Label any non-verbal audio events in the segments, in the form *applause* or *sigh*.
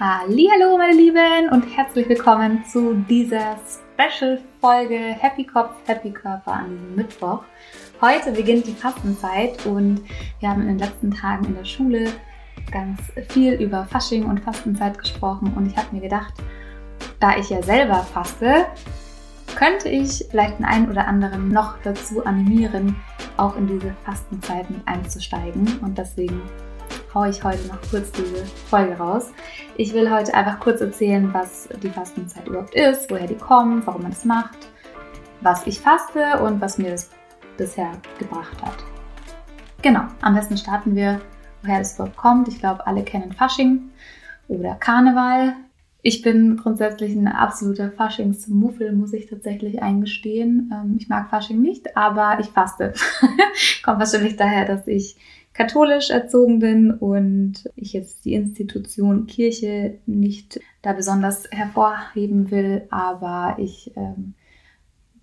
Hallo meine Lieben und herzlich willkommen zu dieser Special Folge Happy Kopf, Happy Körper an diesem Mittwoch. Heute beginnt die Fastenzeit und wir haben in den letzten Tagen in der Schule ganz viel über Fasching und Fastenzeit gesprochen und ich habe mir gedacht, da ich ja selber faste, könnte ich vielleicht den einen oder anderen noch dazu animieren, auch in diese Fastenzeit mit einzusteigen und deswegen haue ich heute noch kurz diese Folge raus. Ich will heute einfach kurz erzählen, was die Fastenzeit überhaupt ist, woher die kommt, warum man es macht, was ich faste und was mir das bisher gebracht hat. Genau, am besten starten wir, woher das überhaupt kommt. Ich glaube, alle kennen Fasching oder Karneval. Ich bin grundsätzlich ein absoluter Faschingsmuffel, muss ich tatsächlich eingestehen. Ähm, ich mag Fasching nicht, aber ich faste. *laughs* Kommt wahrscheinlich daher, dass ich katholisch erzogen bin und ich jetzt die Institution Kirche nicht da besonders hervorheben will, aber ich ähm,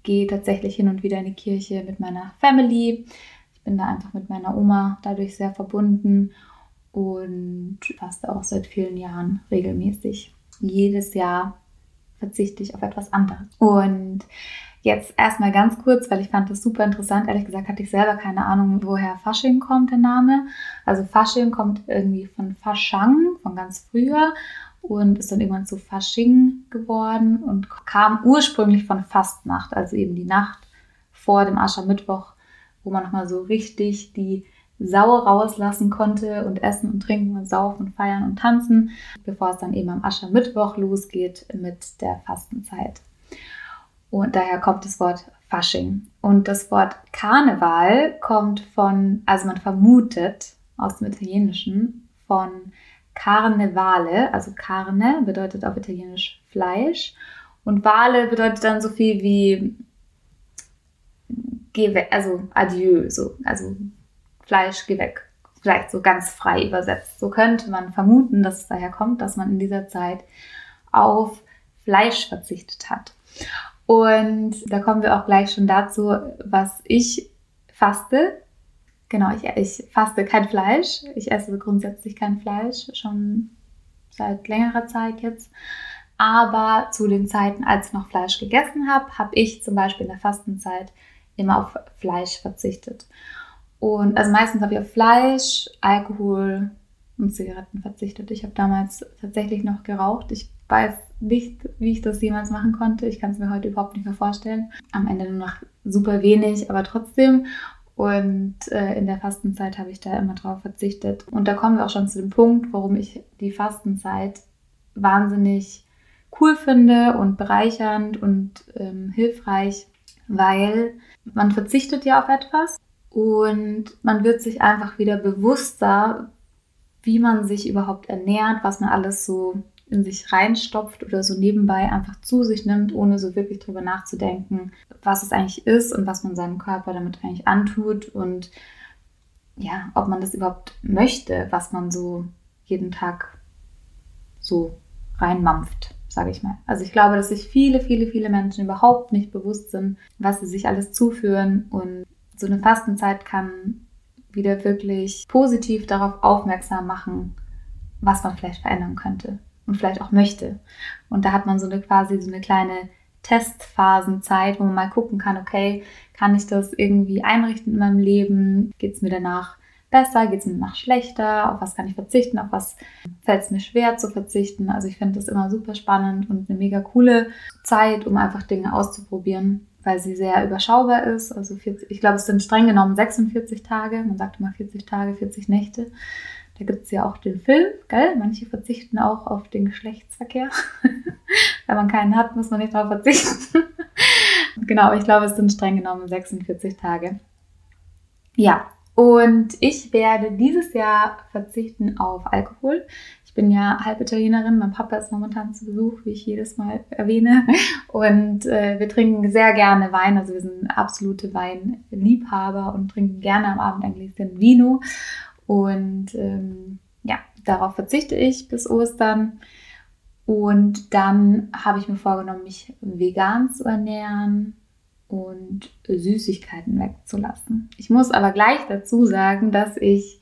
gehe tatsächlich hin und wieder in die Kirche mit meiner Family. Ich bin da einfach mit meiner Oma dadurch sehr verbunden und faste auch seit vielen Jahren regelmäßig. Jedes Jahr verzichte ich auf etwas anderes. Und Jetzt erstmal ganz kurz, weil ich fand das super interessant. Ehrlich gesagt hatte ich selber keine Ahnung, woher Fasching kommt, der Name. Also Fasching kommt irgendwie von Faschang, von ganz früher und ist dann irgendwann zu Fasching geworden und kam ursprünglich von Fastnacht, also eben die Nacht vor dem Aschermittwoch, wo man nochmal so richtig die Sau rauslassen konnte und essen und trinken und saufen und feiern und tanzen, bevor es dann eben am Aschermittwoch losgeht mit der Fastenzeit. Und daher kommt das Wort Fasching. Und das Wort Karneval kommt von, also man vermutet aus dem Italienischen von Carnevale, also Carne bedeutet auf Italienisch Fleisch und Vale bedeutet dann so viel wie geh weg, also Adieu, so, also Fleisch, geh weg. Vielleicht so ganz frei übersetzt. So könnte man vermuten, dass es daher kommt, dass man in dieser Zeit auf Fleisch verzichtet hat. Und da kommen wir auch gleich schon dazu, was ich faste. Genau, ich, ich faste kein Fleisch. Ich esse grundsätzlich kein Fleisch, schon seit längerer Zeit jetzt. Aber zu den Zeiten, als ich noch Fleisch gegessen habe, habe ich zum Beispiel in der Fastenzeit immer auf Fleisch verzichtet. Und also meistens habe ich auf Fleisch, Alkohol und Zigaretten verzichtet. Ich habe damals tatsächlich noch geraucht. Ich weiß nicht, wie ich das jemals machen konnte. Ich kann es mir heute überhaupt nicht mehr vorstellen. Am Ende nur noch super wenig, aber trotzdem. Und äh, in der Fastenzeit habe ich da immer drauf verzichtet. Und da kommen wir auch schon zu dem Punkt, warum ich die Fastenzeit wahnsinnig cool finde und bereichernd und ähm, hilfreich, weil man verzichtet ja auf etwas und man wird sich einfach wieder bewusster, wie man sich überhaupt ernährt, was man alles so in sich reinstopft oder so nebenbei einfach zu sich nimmt, ohne so wirklich drüber nachzudenken, was es eigentlich ist und was man seinem Körper damit eigentlich antut und ja, ob man das überhaupt möchte, was man so jeden Tag so reinmampft, sage ich mal. Also ich glaube, dass sich viele, viele, viele Menschen überhaupt nicht bewusst sind, was sie sich alles zuführen und so eine Fastenzeit kann wieder wirklich positiv darauf aufmerksam machen, was man vielleicht verändern könnte und vielleicht auch möchte. Und da hat man so eine quasi so eine kleine Testphasenzeit, wo man mal gucken kann, okay, kann ich das irgendwie einrichten in meinem Leben? Geht es mir danach besser? Geht es mir danach schlechter? Auf was kann ich verzichten? Auf was fällt es mir schwer zu verzichten? Also ich finde das immer super spannend und eine mega coole Zeit, um einfach Dinge auszuprobieren, weil sie sehr überschaubar ist. Also 40, ich glaube, es sind streng genommen 46 Tage. Man sagt immer 40 Tage, 40 Nächte. Da gibt es ja auch den Film, gell? Manche verzichten auch auf den Geschlechtsverkehr. *laughs* Wenn man keinen hat, muss man nicht darauf verzichten. *laughs* genau, ich glaube, es sind streng genommen 46 Tage. Ja, und ich werde dieses Jahr verzichten auf Alkohol. Ich bin ja halb Italienerin, mein Papa ist momentan zu Besuch, wie ich jedes Mal erwähne. Und äh, wir trinken sehr gerne Wein, also wir sind absolute Weinliebhaber und trinken gerne am Abend ein Gläschen Vino. Und ähm, ja, darauf verzichte ich bis Ostern. Und dann habe ich mir vorgenommen, mich vegan zu ernähren und Süßigkeiten wegzulassen. Ich muss aber gleich dazu sagen, dass ich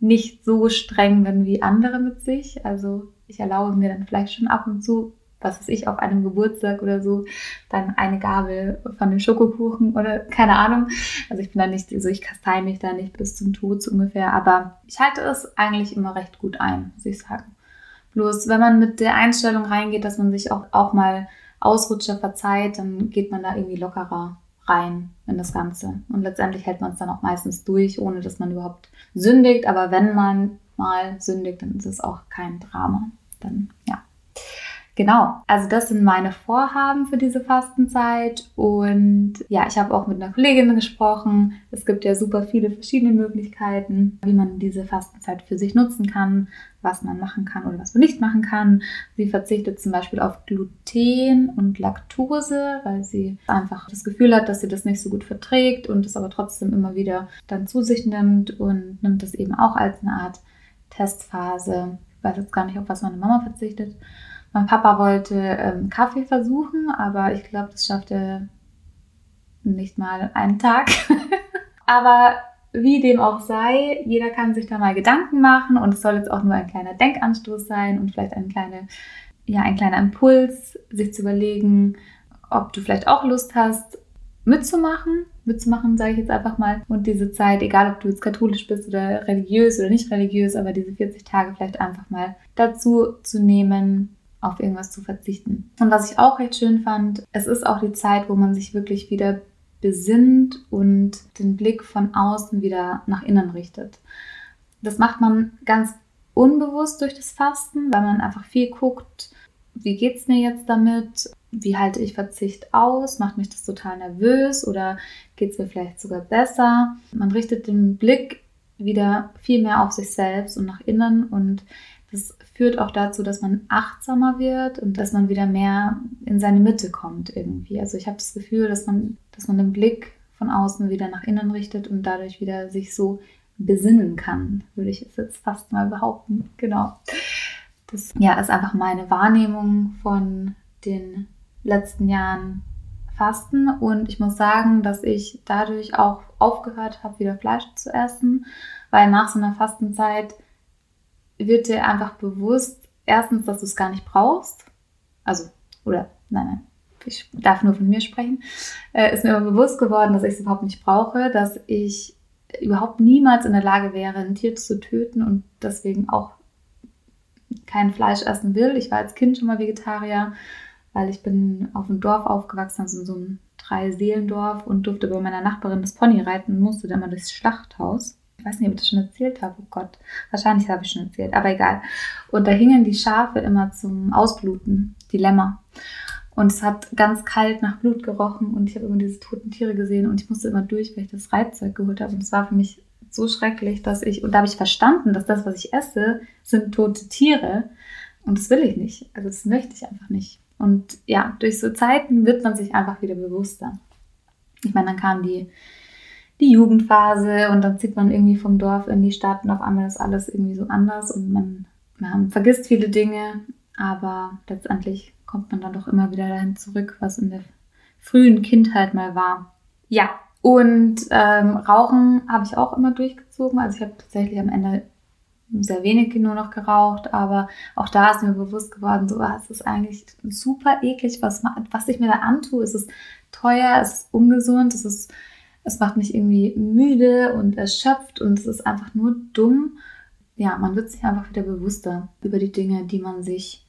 nicht so streng bin wie andere mit sich. Also ich erlaube mir dann vielleicht schon ab und zu, was weiß ich, auf einem Geburtstag oder so, dann eine Gabel von dem Schokokuchen oder *laughs* keine Ahnung. Also ich bin da nicht so, ich kastei mich da nicht bis zum Tod so ungefähr, aber ich halte es eigentlich immer recht gut ein, muss ich sagen. Bloß wenn man mit der Einstellung reingeht, dass man sich auch, auch mal Ausrutscher verzeiht, dann geht man da irgendwie lockerer rein in das Ganze. Und letztendlich hält man es dann auch meistens durch, ohne dass man überhaupt sündigt. Aber wenn man mal sündigt, dann ist es auch kein Drama. Dann, ja. Genau, also das sind meine Vorhaben für diese Fastenzeit und ja, ich habe auch mit einer Kollegin gesprochen. Es gibt ja super viele verschiedene Möglichkeiten, wie man diese Fastenzeit für sich nutzen kann, was man machen kann oder was man nicht machen kann. Sie verzichtet zum Beispiel auf Gluten und Laktose, weil sie einfach das Gefühl hat, dass sie das nicht so gut verträgt und es aber trotzdem immer wieder dann zu sich nimmt und nimmt das eben auch als eine Art Testphase. Ich weiß jetzt gar nicht, auf was meine Mama verzichtet. Mein Papa wollte ähm, Kaffee versuchen, aber ich glaube, das schafft er nicht mal einen Tag. *laughs* aber wie dem auch sei, jeder kann sich da mal Gedanken machen und es soll jetzt auch nur ein kleiner Denkanstoß sein und vielleicht ein, kleine, ja, ein kleiner Impuls, sich zu überlegen, ob du vielleicht auch Lust hast, mitzumachen. Mitzumachen, sage ich jetzt einfach mal. Und diese Zeit, egal ob du jetzt katholisch bist oder religiös oder nicht religiös, aber diese 40 Tage vielleicht einfach mal dazu zu nehmen, auf irgendwas zu verzichten. Und was ich auch recht schön fand, es ist auch die Zeit, wo man sich wirklich wieder besinnt und den Blick von außen wieder nach innen richtet. Das macht man ganz unbewusst durch das Fasten, weil man einfach viel guckt, wie geht es mir jetzt damit? Wie halte ich Verzicht aus? Macht mich das total nervös oder geht es mir vielleicht sogar besser? Man richtet den Blick wieder viel mehr auf sich selbst und nach innen und das führt auch dazu, dass man achtsamer wird und dass man wieder mehr in seine Mitte kommt irgendwie. Also ich habe das Gefühl, dass man, dass man den Blick von außen wieder nach innen richtet und dadurch wieder sich so besinnen kann, würde ich jetzt fast mal behaupten. Genau. Das ja, ist einfach meine Wahrnehmung von den letzten Jahren Fasten und ich muss sagen, dass ich dadurch auch aufgehört habe, wieder Fleisch zu essen, weil nach so einer Fastenzeit wird dir einfach bewusst, erstens, dass du es gar nicht brauchst. Also, oder, nein, nein, ich darf nur von mir sprechen. Äh, ist mir aber bewusst geworden, dass ich es überhaupt nicht brauche, dass ich überhaupt niemals in der Lage wäre, ein Tier zu töten und deswegen auch kein Fleisch essen will. Ich war als Kind schon mal Vegetarier, weil ich bin auf dem Dorf aufgewachsen, also in so einem Drei-Seelendorf und durfte bei meiner Nachbarin das Pony reiten, musste dann mal durchs Schlachthaus. Ich weiß nicht, ob ich das schon erzählt habe. Oh Gott, wahrscheinlich habe ich schon erzählt, aber egal. Und da hingen die Schafe immer zum Ausbluten, die Lämmer. Und es hat ganz kalt nach Blut gerochen und ich habe immer diese toten Tiere gesehen und ich musste immer durch, weil ich das Reitzeug geholt habe. Und es war für mich so schrecklich, dass ich, und da habe ich verstanden, dass das, was ich esse, sind tote Tiere. Und das will ich nicht. Also das möchte ich einfach nicht. Und ja, durch so Zeiten wird man sich einfach wieder bewusster. Ich meine, dann kam die die Jugendphase und dann zieht man irgendwie vom Dorf in die Stadt und auf einmal ist alles irgendwie so anders und man, man vergisst viele Dinge, aber letztendlich kommt man dann doch immer wieder dahin zurück, was in der frühen Kindheit mal war. Ja, und ähm, Rauchen habe ich auch immer durchgezogen. Also ich habe tatsächlich am Ende sehr wenig nur noch geraucht, aber auch da ist mir bewusst geworden, so, ah, es ist eigentlich super eklig, was, was ich mir da antue. Es ist teuer, es ist ungesund, es ist es macht mich irgendwie müde und erschöpft und es ist einfach nur dumm. Ja, man wird sich einfach wieder bewusster über die Dinge, die man sich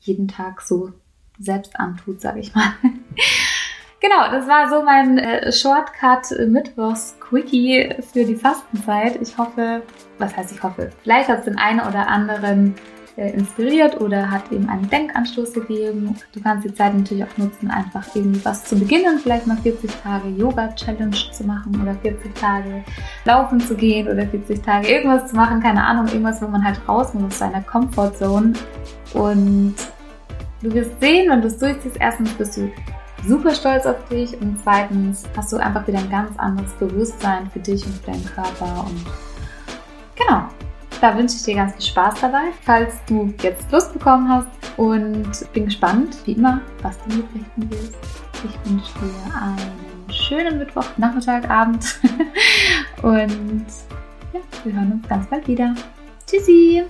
jeden Tag so selbst antut, sage ich mal. *laughs* genau, das war so mein äh, Shortcut Mittwochs Quickie für die Fastenzeit. Ich hoffe, was heißt ich hoffe, vielleicht hat es den einen oder anderen inspiriert oder hat eben einen Denkanstoß gegeben. Du kannst die Zeit natürlich auch nutzen, einfach irgendwie was zu beginnen, vielleicht mal 40 Tage Yoga-Challenge zu machen oder 40 Tage laufen zu gehen oder 40 Tage irgendwas zu machen, keine Ahnung, irgendwas, wo man halt raus muss aus seiner Comfortzone. Und du wirst sehen, wenn du es durchziehst, erstens bist du super stolz auf dich und zweitens hast du einfach wieder ein ganz anderes Bewusstsein für dich und für deinen Körper und genau. Da wünsche ich dir ganz viel Spaß dabei, falls du jetzt Lust bekommen hast und bin gespannt, wie immer, was du mir berichten willst. Ich wünsche dir einen schönen Mittwoch, Nachmittag, Abend *laughs* und ja, wir hören uns ganz bald wieder. Tschüssi!